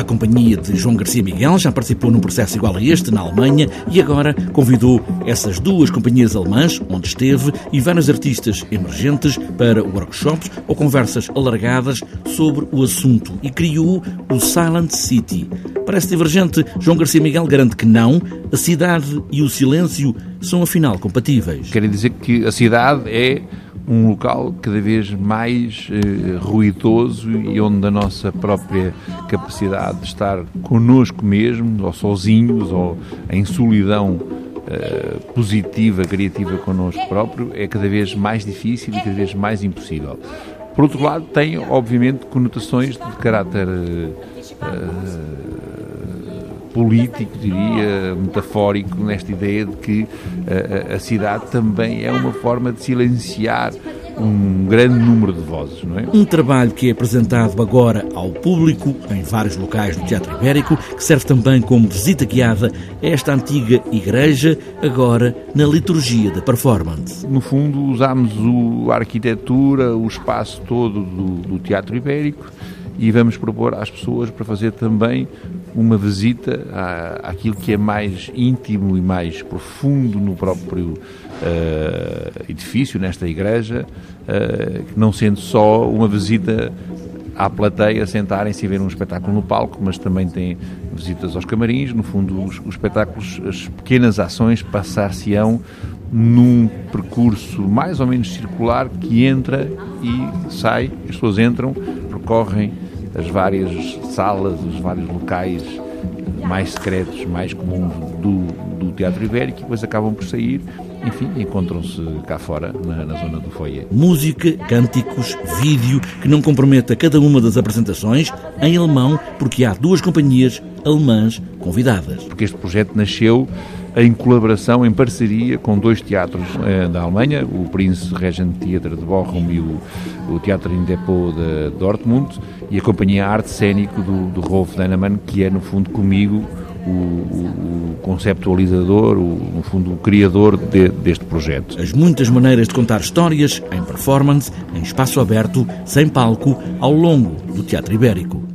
A companhia de João Garcia Miguel já participou num processo igual a este na Alemanha e agora convidou essas duas companhias alemãs, onde esteve, e vários artistas emergentes para workshops ou conversas alargadas sobre o assunto e criou o Silent City. Parece divergente, João Garcia Miguel garante que não, a cidade e o silêncio são afinal compatíveis. Quer dizer que a cidade é um local cada vez mais eh, ruidoso e onde a nossa própria capacidade de estar connosco mesmo, ou sozinhos, ou em solidão eh, positiva, criativa connosco próprio, é cada vez mais difícil e cada vez mais impossível. Por outro lado, tem, obviamente, conotações de caráter uh, político, diria, metafórico, nesta ideia de que uh, a cidade também é uma forma de silenciar um grande número de vozes, não é? Um trabalho que é apresentado agora ao público em vários locais do Teatro Ibérico, que serve também como visita guiada a esta antiga igreja, agora na liturgia da performance. No fundo, usámos a arquitetura, o espaço todo do, do Teatro Ibérico e vamos propor às pessoas para fazer também uma visita à, àquilo que é mais íntimo e mais profundo no próprio uh, edifício, nesta igreja, uh, não sendo só uma visita à plateia, sentarem-se e ver um espetáculo no palco, mas também tem visitas aos camarins, no fundo os, os espetáculos, as pequenas ações passar-se-ão num percurso mais ou menos circular que entra e sai, as pessoas entram, percorrem as várias salas, os vários locais mais secretos, mais comuns do, do Teatro Ibérico e depois acabam por sair enfim, encontram-se cá fora, na, na, zona do foyer. Música, cânticos, vídeo, que não comprometa cada uma das apresentações, em alemão, porque há duas companhias alemãs convidadas. Porque este projeto nasceu em colaboração, em parceria com dois teatros eh, da Alemanha, o Prince Regent Theater de Bochum e o, o Teatro in Depot de Dortmund, e a companhia Arte Cênico do, do Rolf Dennemann, que é, no fundo, comigo, o, o conceptualizador, o, no fundo, o criador de, deste projeto. As muitas maneiras de contar histórias, em performance, em espaço aberto, sem palco, ao longo do Teatro Ibérico.